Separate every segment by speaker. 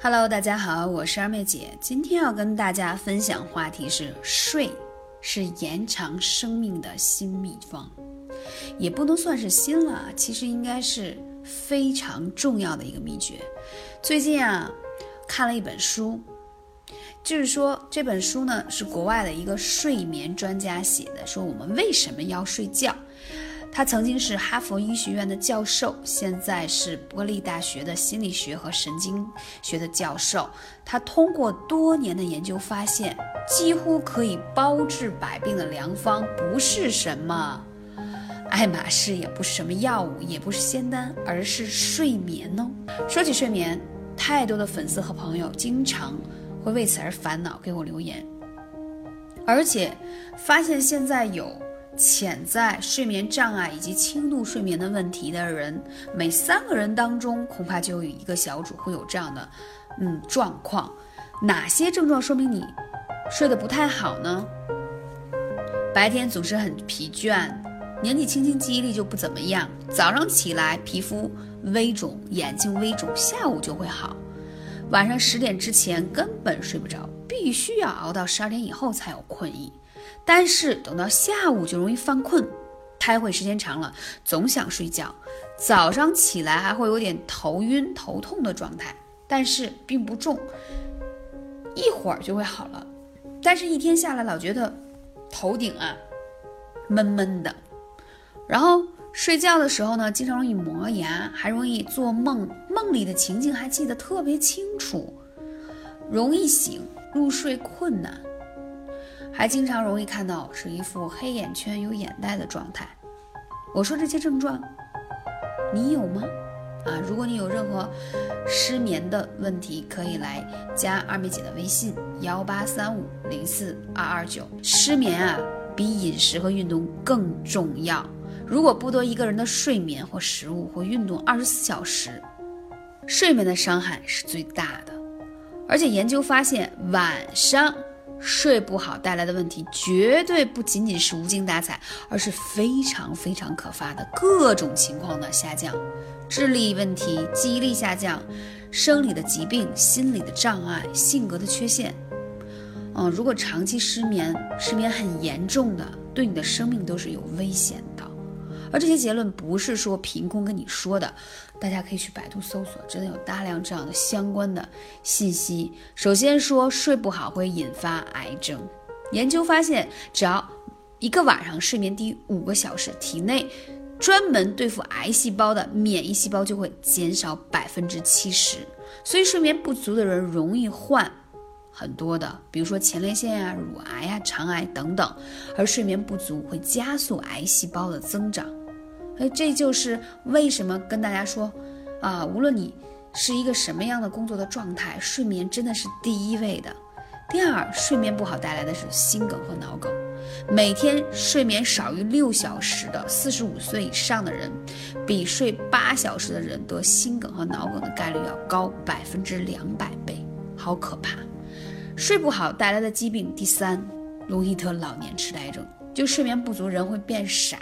Speaker 1: Hello，大家好，我是二妹姐。今天要跟大家分享话题是睡，是延长生命的新秘方，也不能算是新了，其实应该是非常重要的一个秘诀。最近啊，看了一本书，就是说这本书呢是国外的一个睡眠专家写的，说我们为什么要睡觉。他曾经是哈佛医学院的教授，现在是伯利大学的心理学和神经学的教授。他通过多年的研究发现，几乎可以包治百病的良方，不是什么爱马仕，也不是什么药物，也不是仙丹，而是睡眠哦。说起睡眠，太多的粉丝和朋友经常会为此而烦恼，给我留言，而且发现现在有。潜在睡眠障碍以及轻度睡眠的问题的人，每三个人当中恐怕就有一个小组会有这样的，嗯状况。哪些症状说明你睡得不太好呢？白天总是很疲倦，年纪轻轻记忆力就不怎么样，早上起来皮肤微肿，眼睛微肿，下午就会好，晚上十点之前根本睡不着，必须要熬到十二点以后才有困意。但是等到下午就容易犯困，开会时间长了总想睡觉，早上起来还会有点头晕头痛的状态，但是并不重，一会儿就会好了。但是，一天下来老觉得头顶啊闷闷的，然后睡觉的时候呢，经常容易磨牙，还容易做梦，梦里的情景还记得特别清楚，容易醒，入睡困难。还经常容易看到是一副黑眼圈、有眼袋的状态。我说这些症状，你有吗？啊，如果你有任何失眠的问题，可以来加二妹姐的微信幺八三五零四二二九。失眠啊，比饮食和运动更重要。如果剥夺一个人的睡眠或食物或运动二十四小时，睡眠的伤害是最大的。而且研究发现，晚上。睡不好带来的问题绝对不仅仅是无精打采，而是非常非常可怕的各种情况的下降，智力问题、记忆力下降、生理的疾病、心理的障碍、性格的缺陷。嗯，如果长期失眠，失眠很严重的，对你的生命都是有危险的。而这些结论不是说凭空跟你说的，大家可以去百度搜索，真的有大量这样的相关的信息。首先说睡不好会引发癌症，研究发现，只要一个晚上睡眠低于五个小时，体内专门对付癌细胞的免疫细胞就会减少百分之七十。所以睡眠不足的人容易患很多的，比如说前列腺呀、乳癌呀、肠癌等等，而睡眠不足会加速癌细胞的增长。哎，这就是为什么跟大家说，啊，无论你是一个什么样的工作的状态，睡眠真的是第一位的。第二，睡眠不好带来的是心梗和脑梗。每天睡眠少于六小时的四十五岁以上的人，比睡八小时的人得心梗和脑梗的概率要高百分之两百倍，好可怕！睡不好带来的疾病，第三，容易得老年痴呆症。就睡眠不足，人会变傻。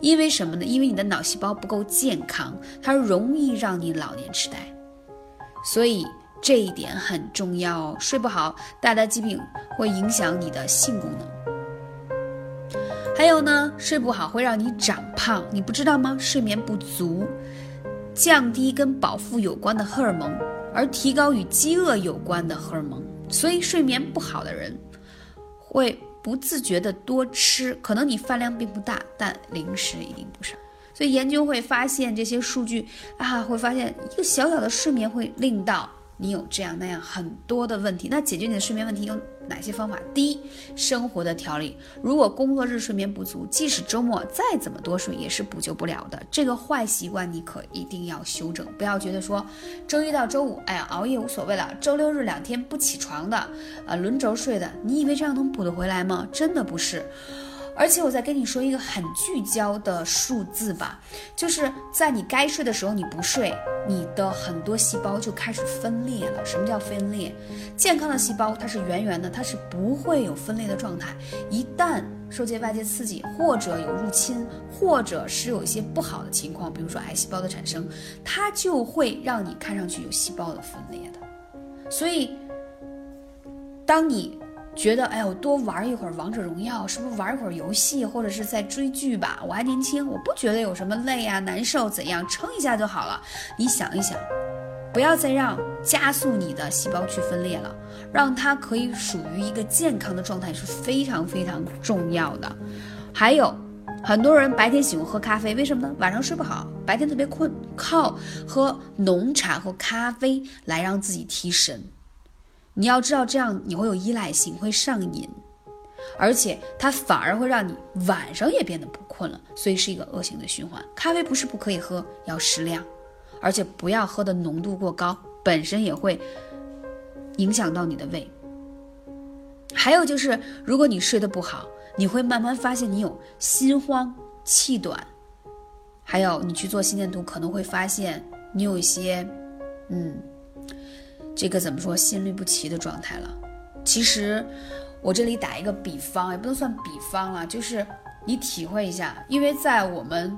Speaker 1: 因为什么呢？因为你的脑细胞不够健康，它容易让你老年痴呆，所以这一点很重要哦。睡不好带来疾病会影响你的性功能，还有呢，睡不好会让你长胖，你不知道吗？睡眠不足降低跟饱腹有关的荷尔蒙，而提高与饥饿有关的荷尔蒙，所以睡眠不好的人会。不自觉的多吃，可能你饭量并不大，但零食一定不少。所以研究会发现这些数据啊，会发现一个小小的睡眠会令到。你有这样那样很多的问题，那解决你的睡眠问题有哪些方法？第一，生活的调理。如果工作日睡眠不足，即使周末再怎么多睡，也是补救不了的。这个坏习惯你可一定要修正，不要觉得说周一到周五，哎呀熬夜无所谓了，周六日两天不起床的，呃轮轴睡的，你以为这样能补得回来吗？真的不是。而且我再跟你说一个很聚焦的数字吧，就是在你该睡的时候你不睡，你的很多细胞就开始分裂了。什么叫分裂？健康的细胞它是圆圆的，它是不会有分裂的状态。一旦受些外界刺激，或者有入侵，或者是有一些不好的情况，比如说癌细胞的产生，它就会让你看上去有细胞的分裂的。所以，当你觉得哎呦多玩一会儿王者荣耀，是不是玩一会儿游戏，或者是在追剧吧？我还年轻，我不觉得有什么累啊、难受怎样，撑一下就好了。你想一想，不要再让加速你的细胞去分裂了，让它可以属于一个健康的状态是非常非常重要的。还有。很多人白天喜欢喝咖啡，为什么呢？晚上睡不好，白天特别困，靠喝浓茶和咖啡来让自己提神。你要知道，这样你会有依赖性，会上瘾，而且它反而会让你晚上也变得不困了，所以是一个恶性的循环。咖啡不是不可以喝，要适量，而且不要喝的浓度过高，本身也会影响到你的胃。还有就是，如果你睡得不好。你会慢慢发现你有心慌、气短，还有你去做心电图可能会发现你有一些，嗯，这个怎么说心律不齐的状态了。其实我这里打一个比方，也不能算比方了，就是你体会一下，因为在我们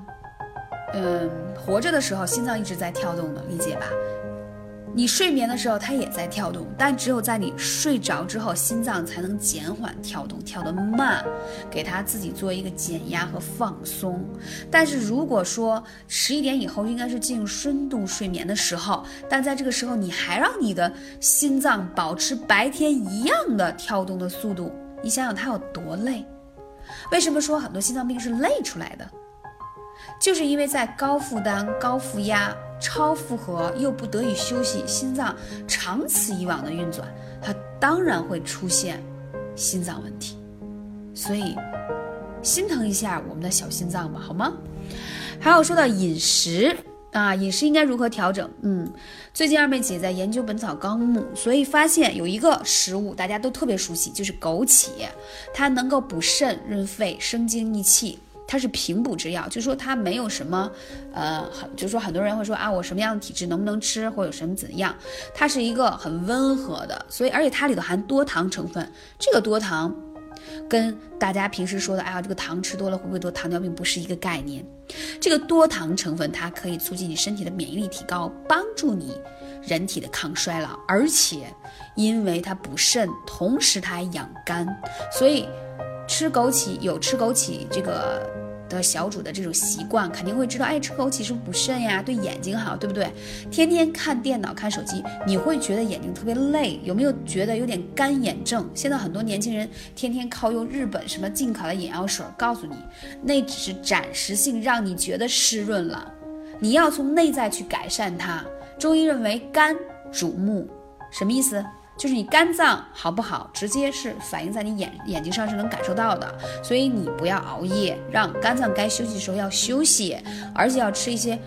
Speaker 1: 嗯活着的时候，心脏一直在跳动的，理解吧？你睡眠的时候，它也在跳动，但只有在你睡着之后，心脏才能减缓跳动，跳得慢，给它自己做一个减压和放松。但是如果说十一点以后应该是进入深度睡眠的时候，但在这个时候你还让你的心脏保持白天一样的跳动的速度，你想想它有多累？为什么说很多心脏病是累出来的？就是因为在高负担、高负压。超负荷又不得以休息，心脏长此以往的运转，它当然会出现心脏问题。所以心疼一下我们的小心脏吧，好吗？还有说到饮食啊，饮食应该如何调整？嗯，最近二妹姐在研究《本草纲目》，所以发现有一个食物大家都特别熟悉，就是枸杞，它能够补肾、润肺、生津益气。它是平补之药，就是说它没有什么，呃，很，就是说很多人会说啊，我什么样的体质能不能吃，或有什么怎样？它是一个很温和的，所以而且它里头含多糖成分。这个多糖，跟大家平时说的，哎呀，这个糖吃多了会不会得糖尿病，不是一个概念。这个多糖成分它可以促进你身体的免疫力提高，帮助你人体的抗衰老，而且因为它补肾，同时它还养肝，所以。吃枸杞有吃枸杞这个的小主的这种习惯，肯定会知道，哎，吃枸杞是不是补肾呀？对眼睛好，对不对？天天看电脑看手机，你会觉得眼睛特别累，有没有觉得有点干眼症？现在很多年轻人天天靠用日本什么进口的眼药水，告诉你，那只是暂时性，让你觉得湿润了，你要从内在去改善它。中医认为肝主目，什么意思？就是你肝脏好不好，直接是反映在你眼眼睛上是能感受到的，所以你不要熬夜，让肝脏该休息的时候要休息，而且要吃一些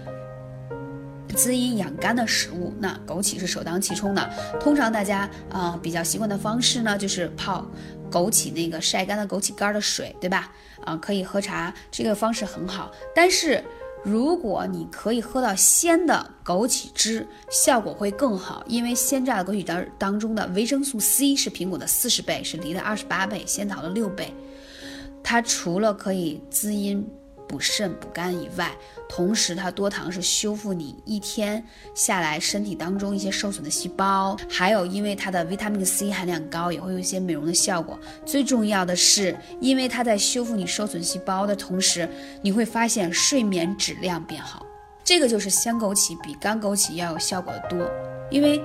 Speaker 1: 滋阴养肝的食物。那枸杞是首当其冲的。通常大家啊比较习惯的方式呢，就是泡枸杞那个晒干的枸杞干的水，对吧？啊，可以喝茶，这个方式很好，但是。如果你可以喝到鲜的枸杞汁，效果会更好，因为鲜榨的枸杞当当中的维生素 C 是苹果的四十倍，是梨的二十八倍，仙桃的六倍。它除了可以滋阴。补肾补肝以外，同时它多糖是修复你一天下来身体当中一些受损的细胞，还有因为它的维他命 C 含量高，也会有一些美容的效果。最重要的是，因为它在修复你受损细胞的同时，你会发现睡眠质量变好。这个就是鲜枸杞比干枸杞要有效果的多，因为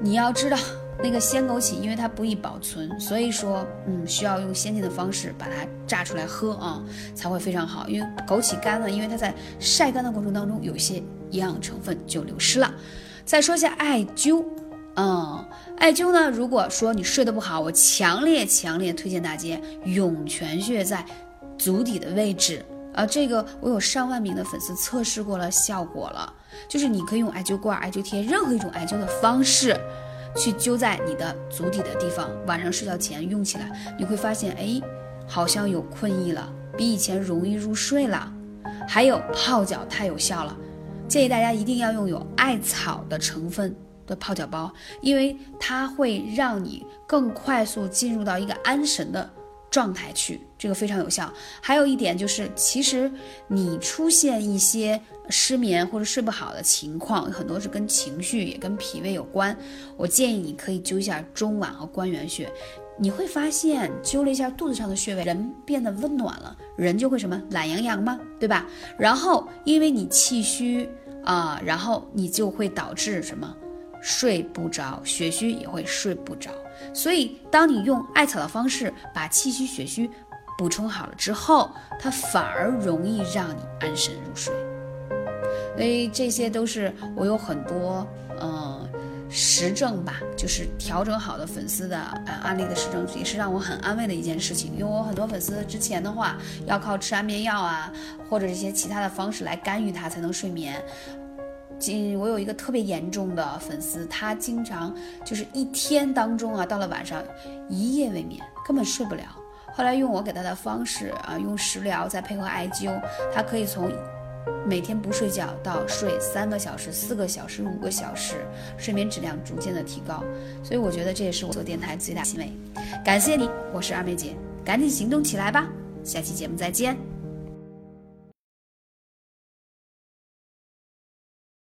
Speaker 1: 你要知道。那个鲜枸杞，因为它不易保存，所以说，嗯，需要用先进的方式把它榨出来喝啊，才会非常好。因为枸杞干呢，因为它在晒干的过程当中，有一些营养成分就流失了。再说一下艾灸，嗯，艾灸呢，如果说你睡得不好，我强烈强烈推荐大家涌泉穴在足底的位置啊，这个我有上万名的粉丝测试过了，效果了，就是你可以用艾灸罐、艾灸贴，任何一种艾灸的方式。去灸在你的足底的地方，晚上睡觉前用起来，你会发现，哎，好像有困意了，比以前容易入睡了。还有泡脚太有效了，建议大家一定要用有艾草的成分的泡脚包，因为它会让你更快速进入到一个安神的状态去，这个非常有效。还有一点就是，其实你出现一些失眠或者睡不好的情况，很多是跟情绪也跟脾胃有关。我建议你可以灸一下中脘和关元穴，你会发现灸了一下肚子上的穴位，人变得温暖了，人就会什么懒洋洋吗？对吧？然后因为你气虚啊，然后你就会导致什么睡不着，血虚也会睡不着。所以当你用艾草的方式把气虚血虚补充好了之后，它反而容易让你安神入睡。所以这些都是我有很多嗯实证吧，就是调整好的粉丝的呃案例的实证，也是让我很安慰的一件事情。因为我很多粉丝之前的话要靠吃安眠药啊，或者一些其他的方式来干预他才能睡眠。今我有一个特别严重的粉丝，他经常就是一天当中啊，到了晚上一夜未眠，根本睡不了。后来用我给他的方式啊，用食疗再配合艾灸，他可以从。每天不睡觉到睡三个小时、四个小时、五个小时，睡眠质量逐渐的提高，所以我觉得这也是我做电台最大欣慰。感谢你，我是二妹姐，赶紧行动起来吧！下期节目再见。